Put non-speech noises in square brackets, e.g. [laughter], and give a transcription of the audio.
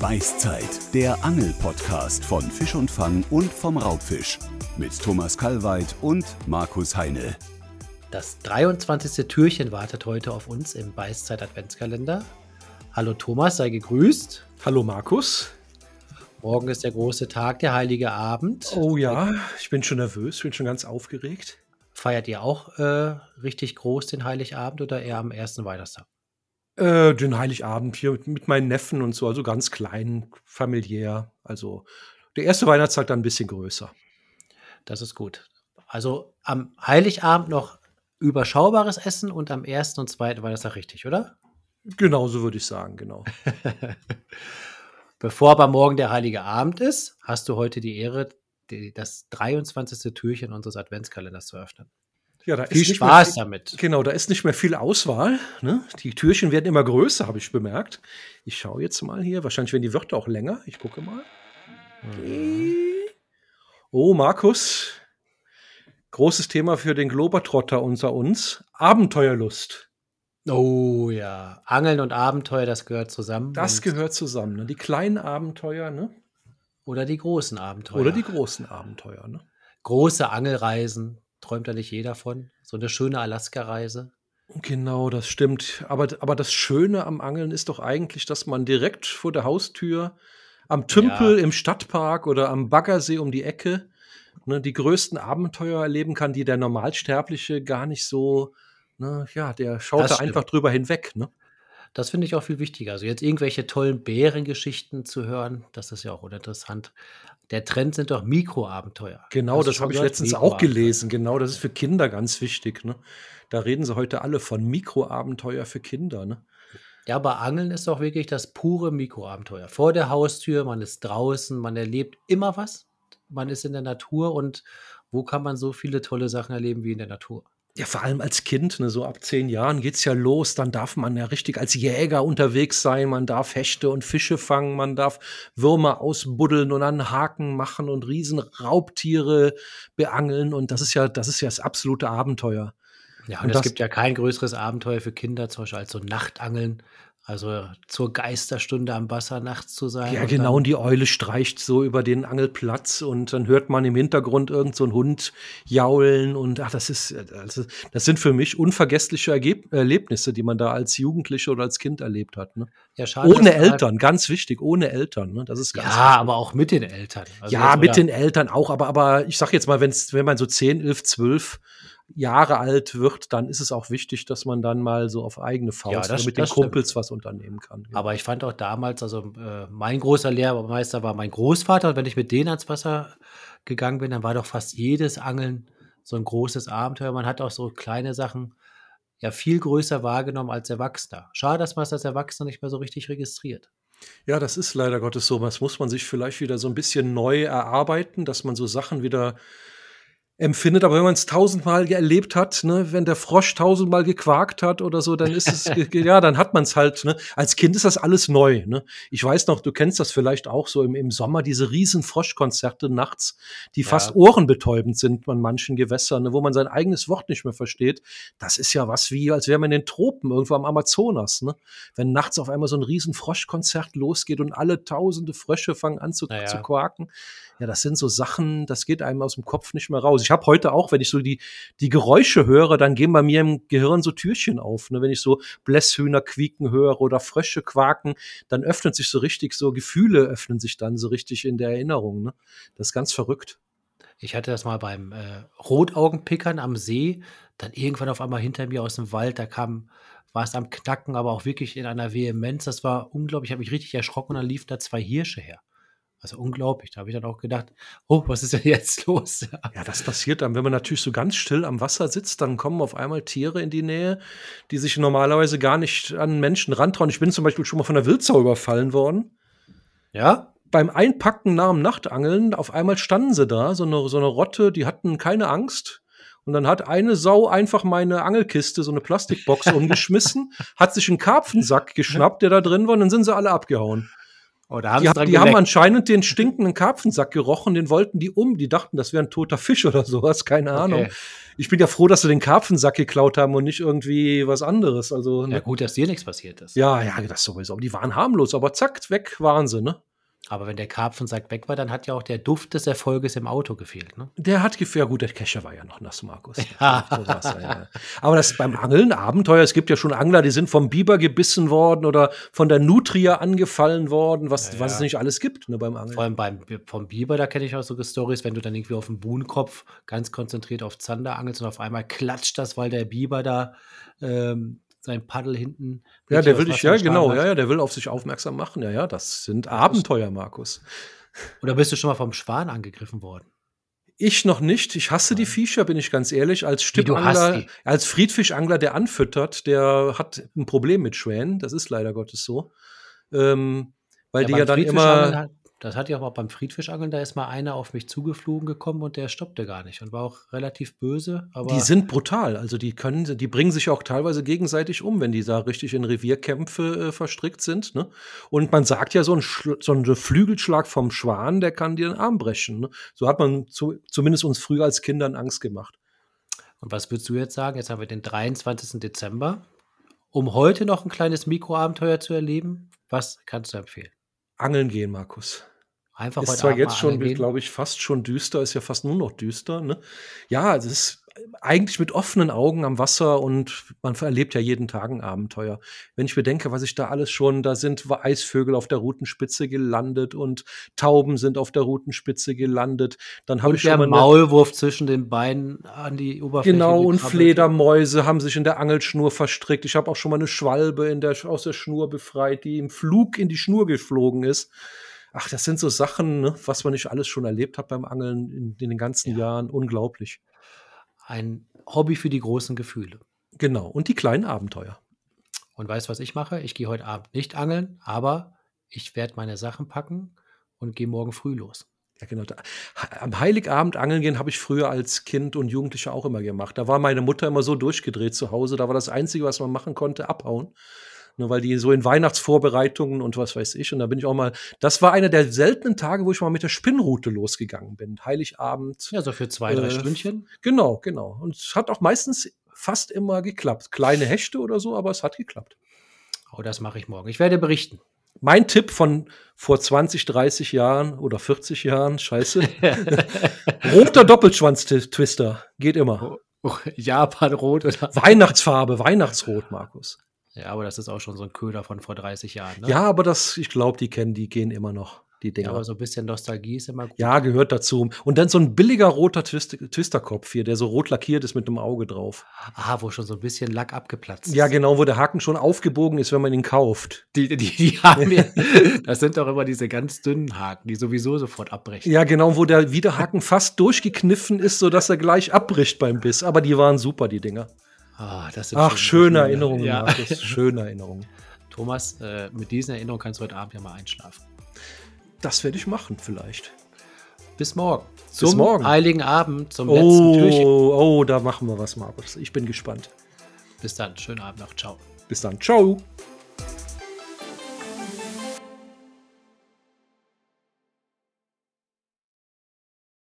Beißzeit, der Angel-Podcast von Fisch und Fang und vom Raubfisch. Mit Thomas Kalweit und Markus Heine. Das 23. Türchen wartet heute auf uns im Beißzeit Adventskalender. Hallo Thomas, sei gegrüßt. Hallo Markus. Morgen ist der große Tag, der heilige Abend. Oh ja, ich bin schon nervös, bin schon ganz aufgeregt. Feiert ihr auch äh, richtig groß den Heiligabend oder eher am ersten Weihnachtstag? Äh, den Heiligabend hier mit, mit meinen Neffen und so, also ganz klein, familiär. Also der erste Weihnachtstag dann ein bisschen größer. Das ist gut. Also am Heiligabend noch überschaubares Essen und am ersten und zweiten Weihnachtstag richtig, oder? Genau, so würde ich sagen, genau. [laughs] Bevor aber morgen der Heilige Abend ist, hast du heute die Ehre, die, das 23. Türchen unseres Adventskalenders zu öffnen. Ja, da Viel ist nicht Spaß mehr viel, damit. Genau, da ist nicht mehr viel Auswahl. Ne? Die Türchen werden immer größer, habe ich bemerkt. Ich schaue jetzt mal hier. Wahrscheinlich werden die Wörter auch länger. Ich gucke mal. Oh, Markus. Großes Thema für den Globertrotter unter uns. Abenteuerlust. Oh ja, Angeln und Abenteuer, das gehört zusammen. Das gehört zusammen. Ne? Die kleinen Abenteuer, ne? Oder die großen Abenteuer. Oder die großen Abenteuer, ne? große Angelreisen. Träumt da nicht jeder von? So eine schöne Alaska-Reise. Genau, das stimmt. Aber, aber das Schöne am Angeln ist doch eigentlich, dass man direkt vor der Haustür am Tümpel Ja. im Stadtpark oder am Baggersee um die Ecke ne, die größten Abenteuer erleben kann, die der Normalsterbliche gar nicht so, ne, ja, der schaut da einfach drüber hinweg. Ne? Das finde ich auch viel wichtiger. Also jetzt irgendwelche tollen Bärengeschichten zu hören, das ist ja auch uninteressant. Der Trend sind doch Mikroabenteuer. Genau, das habe ich letztens auch gelesen. Genau, das ist für Kinder ganz wichtig. Ne? Da reden sie heute alle von Mikroabenteuer für Kinder. Ne? Ja, aber Angeln ist doch wirklich das pure Mikroabenteuer. Vor der Haustür, man ist draußen, man erlebt immer was. Man ist in der Natur und wo kann man so viele tolle Sachen erleben wie in der Natur? Ja, vor allem als Kind, ne, so ab zehn Jahren geht's ja los. Dann darf man ja richtig als Jäger unterwegs sein. Man darf Hechte und Fische fangen. Man darf Würmer ausbuddeln und an Haken machen und riesen Raubtiere beangeln. Und das ist ja, das ist ja das absolute Abenteuer. Ja, Und und, es das- gibt ja kein größeres Abenteuer für Kinder, zum Beispiel als so Nachtangeln. Also zur Geisterstunde am Wasser nachts zu sein. Ja, und genau. Und die Eule streicht so über den Angelplatz und dann hört man im Hintergrund irgend so einen Hund jaulen und ach, das ist, also, das sind für mich unvergessliche Ergeb Erlebnisse, die man da als Jugendliche oder als Kind erlebt hat. Ne? Ja, schade, Ohne da- Eltern, ganz wichtig, ohne Eltern. Ne? Das ist ganz Ja, aber auch mit den Eltern. Also ja, mit den Eltern auch, aber, aber ich sag jetzt mal, wenn's, wenn man so 10, 11, 12 Jahre alt wird, dann ist es auch wichtig, dass man dann mal so auf eigene Faust Ja, das- mit den das stimmt. Kumpels was unternehmen kann. Ja. Aber ich fand auch damals, also äh, mein großer Lehrmeister war mein Großvater und wenn ich mit denen ans Wasser gegangen bin, dann war doch fast jedes Angeln so ein großes Abenteuer. Man hat auch so kleine Sachen ja viel größer wahrgenommen als Erwachsener. Schade, dass man es als Erwachsener nicht mehr so richtig registriert. Ja, das ist leider Gottes so. Das muss man sich vielleicht wieder so ein bisschen neu erarbeiten, dass man so Sachen wieder empfindet. Aber wenn man es tausendmal erlebt hat, ne, wenn der Frosch tausendmal gequakt hat oder so, dann ist es, ja, dann hat man es halt. Ne. Als Kind ist das alles neu. Ne. Ich weiß noch, du kennst das vielleicht auch so im, im Sommer, diese riesen Froschkonzerte nachts, die Ja. fast ohrenbetäubend sind an manchen Gewässern, ne, wo man sein eigenes Wort nicht mehr versteht. Das ist ja was wie, als wäre man in den Tropen, irgendwo am Amazonas. Ne. Wenn nachts auf einmal so ein riesen Froschkonzert losgeht und alle tausende Frösche fangen an zu, Naja. zu quaken. Ja, das sind so Sachen, das geht einem aus dem Kopf nicht mehr raus. Ich habe heute auch, wenn ich so die, die Geräusche höre, dann gehen bei mir im Gehirn so Türchen auf. Ne? Wenn ich so Blässhühner quieken höre oder Frösche quaken, dann öffnet sich so richtig, so Gefühle öffnen sich dann so richtig in der Erinnerung. Ne? Das ist ganz verrückt. Ich hatte das mal beim äh, Rotaugenpickern am See, dann irgendwann auf einmal hinter mir aus dem Wald, da kam, war es am Knacken, aber auch wirklich in einer Vehemenz. Das war unglaublich, ich habe mich richtig erschrocken und dann liefen da zwei Hirsche her. Also unglaublich. Da habe ich dann auch gedacht, oh, was ist denn jetzt [laughs] los? Ja, das passiert dann, wenn man natürlich so ganz still am Wasser sitzt, dann kommen auf einmal Tiere in die Nähe, die sich normalerweise gar nicht an Menschen rantrauen. Ich bin zum Beispiel schon mal von der Wildsau überfallen worden. Ja? beim Einpacken nach dem Nachtangeln, auf einmal standen sie da, so eine, so eine Rotte, die hatten keine Angst. Und dann hat eine Sau einfach meine Angelkiste, so eine Plastikbox [laughs] umgeschmissen, hat sich einen Karpfensack [laughs] geschnappt, der da drin war, und dann sind sie alle abgehauen. Oh, da haben Die, die haben anscheinend den stinkenden Karpfensack gerochen, den wollten die um. Die dachten, das wäre ein toter Fisch oder sowas, keine Ahnung. Okay. Ich bin ja froh, dass sie den Karpfensack geklaut haben und nicht irgendwie was anderes. Also, Ja, ne? gut, dass dir nichts passiert ist. ja, ja, das sowieso. Aber die waren harmlos, aber zack, weg waren sie, ne? Aber wenn der Karpfensack weg war, dann hat ja auch der Duft des Erfolges im Auto gefehlt. Ne? Der hat gefähr, gut, der Kescher war ja noch nass, Markus. [laughs] Ja. Ja, ja. Aber das beim Angeln Abenteuer, es gibt ja schon Angler, die sind vom Biber gebissen worden oder von der Nutria angefallen worden, was, Ja, was es ja. nicht alles gibt, ne, beim Angeln. Vor allem beim, vom Biber, da kenne ich auch so Stories, wenn du dann irgendwie auf dem Buhnenkopf ganz konzentriert auf Zander angelst und auf einmal klatscht das, weil der Biber da ähm, sein Paddel hinten. Ja, der will dich, ja, genau, ja, ja, der will auf sich aufmerksam machen. Ja, ja, das sind Abenteuer, Markus. Oder bist du schon mal vom Schwan angegriffen worden? Ich noch nicht. Ich hasse die Viecher, bin ich ganz ehrlich. Als Stippangler, die? als Friedfischangler, der anfüttert, der hat ein Problem mit Schwänen. Das ist leider Gottes so. Ähm, weil die beim ja dann immer. Das hat ja auch beim Friedfischangeln, da ist mal einer auf mich zugeflogen gekommen und der stoppte gar nicht und war auch relativ böse. Aber Die sind brutal. Also die können, die bringen sich auch teilweise gegenseitig um, wenn die da richtig in Revierkämpfe äh, verstrickt sind. Ne? Und man sagt ja, so ein, so ein Flügelschlag vom Schwan, der kann dir den Arm brechen. Ne? So hat man zu, zumindest uns früher als Kindern Angst gemacht. Und was würdest du jetzt sagen? Jetzt haben wir den 23. Dezember. Um heute noch ein kleines Mikroabenteuer zu erleben, was kannst du empfehlen? Angeln gehen, Markus. Einfach Ist zwar Abend jetzt schon, glaube ich, fast schon düster, ist ja fast nur noch düster. Ne? Ja, es ist eigentlich mit offenen Augen am Wasser und man erlebt ja jeden Tag ein Abenteuer. Wenn ich bedenke, was ich da alles schon, da sind Eisvögel auf der Routenspitze gelandet und Tauben sind auf der Routenspitze gelandet. Dann habe ich schon der mal eine, Maulwurf zwischen den Beinen an die Oberfläche. Genau, und. Fledermäuse haben sich in der Angelschnur verstrickt. Ich habe auch schon mal eine Schwalbe in der, aus der Schnur befreit, die im Flug in die Schnur geflogen ist. Ach, das sind so Sachen, ne, was man nicht alles schon erlebt hat beim Angeln in, in den ganzen Ja. Jahren. Unglaublich. Ein Hobby für die großen Gefühle. Genau. Und die kleinen Abenteuer. Und weißt du, was ich mache? Ich gehe heute Abend nicht angeln, aber ich werde meine Sachen packen und gehe morgen früh los. Ja, genau. Am Heiligabend angeln gehen habe ich früher als Kind und Jugendlicher auch immer gemacht. Da war meine Mutter immer so durchgedreht zu Hause. Da war das Einzige, was man machen konnte, abhauen. Nur weil die so in Weihnachtsvorbereitungen und was weiß ich. Und da bin ich auch mal. Das war einer der seltenen Tage, wo ich mal mit der Spinnrute losgegangen bin. Heiligabend. Ja, so für zwei, drei Äh, Stündchen. Genau, genau. Und es hat auch meistens fast immer geklappt. Kleine Hechte oder so, aber es hat geklappt. Oh, das mache ich morgen. Ich werde berichten. Mein Tipp von vor 20, 30 Jahren oder 40 Jahren, scheiße. [laughs] Roter Doppelschwanz-Twister. Geht immer. Oh, Japan-Rot oder. Weihnachtsfarbe, Weihnachtsrot, Markus. Ja, aber das ist auch schon so ein Köder von vor 30 Jahren. Ne? Ja, aber das, ich glaube, die kennen, die gehen immer noch, die Ja, Dinger. aber so ein bisschen Nostalgie ist immer gut. Ja, gehört dazu. Und dann so ein billiger roter Twist Twisterkopf hier, der so rot lackiert ist mit einem Auge drauf. Ah, wo schon so ein bisschen Lack abgeplatzt ist. Ja, genau, wo der Haken schon aufgebogen ist, wenn man ihn kauft. Die, die, die haben ja, [laughs] das sind doch immer diese ganz dünnen Haken, die sowieso sofort abbrechen. Ja, genau, wo der Widerhaken fast durchgekniffen ist, sodass er gleich abbricht beim Biss. Aber die waren super, die Dinger. Ah, das sind Ach, schöne schöne. Erinnerungen, Ja. Markus. Schöne Erinnerungen. [laughs] Thomas, äh, mit diesen Erinnerungen kannst du heute Abend ja mal einschlafen. Das werde ich machen, vielleicht. Bis morgen. Zum morgen. Heiligen Abend, zum letzten Türchen. Oh, oh, da machen wir was, Markus. Ich bin gespannt. Bis dann. Schönen Abend noch. Ciao. Bis dann. Ciao.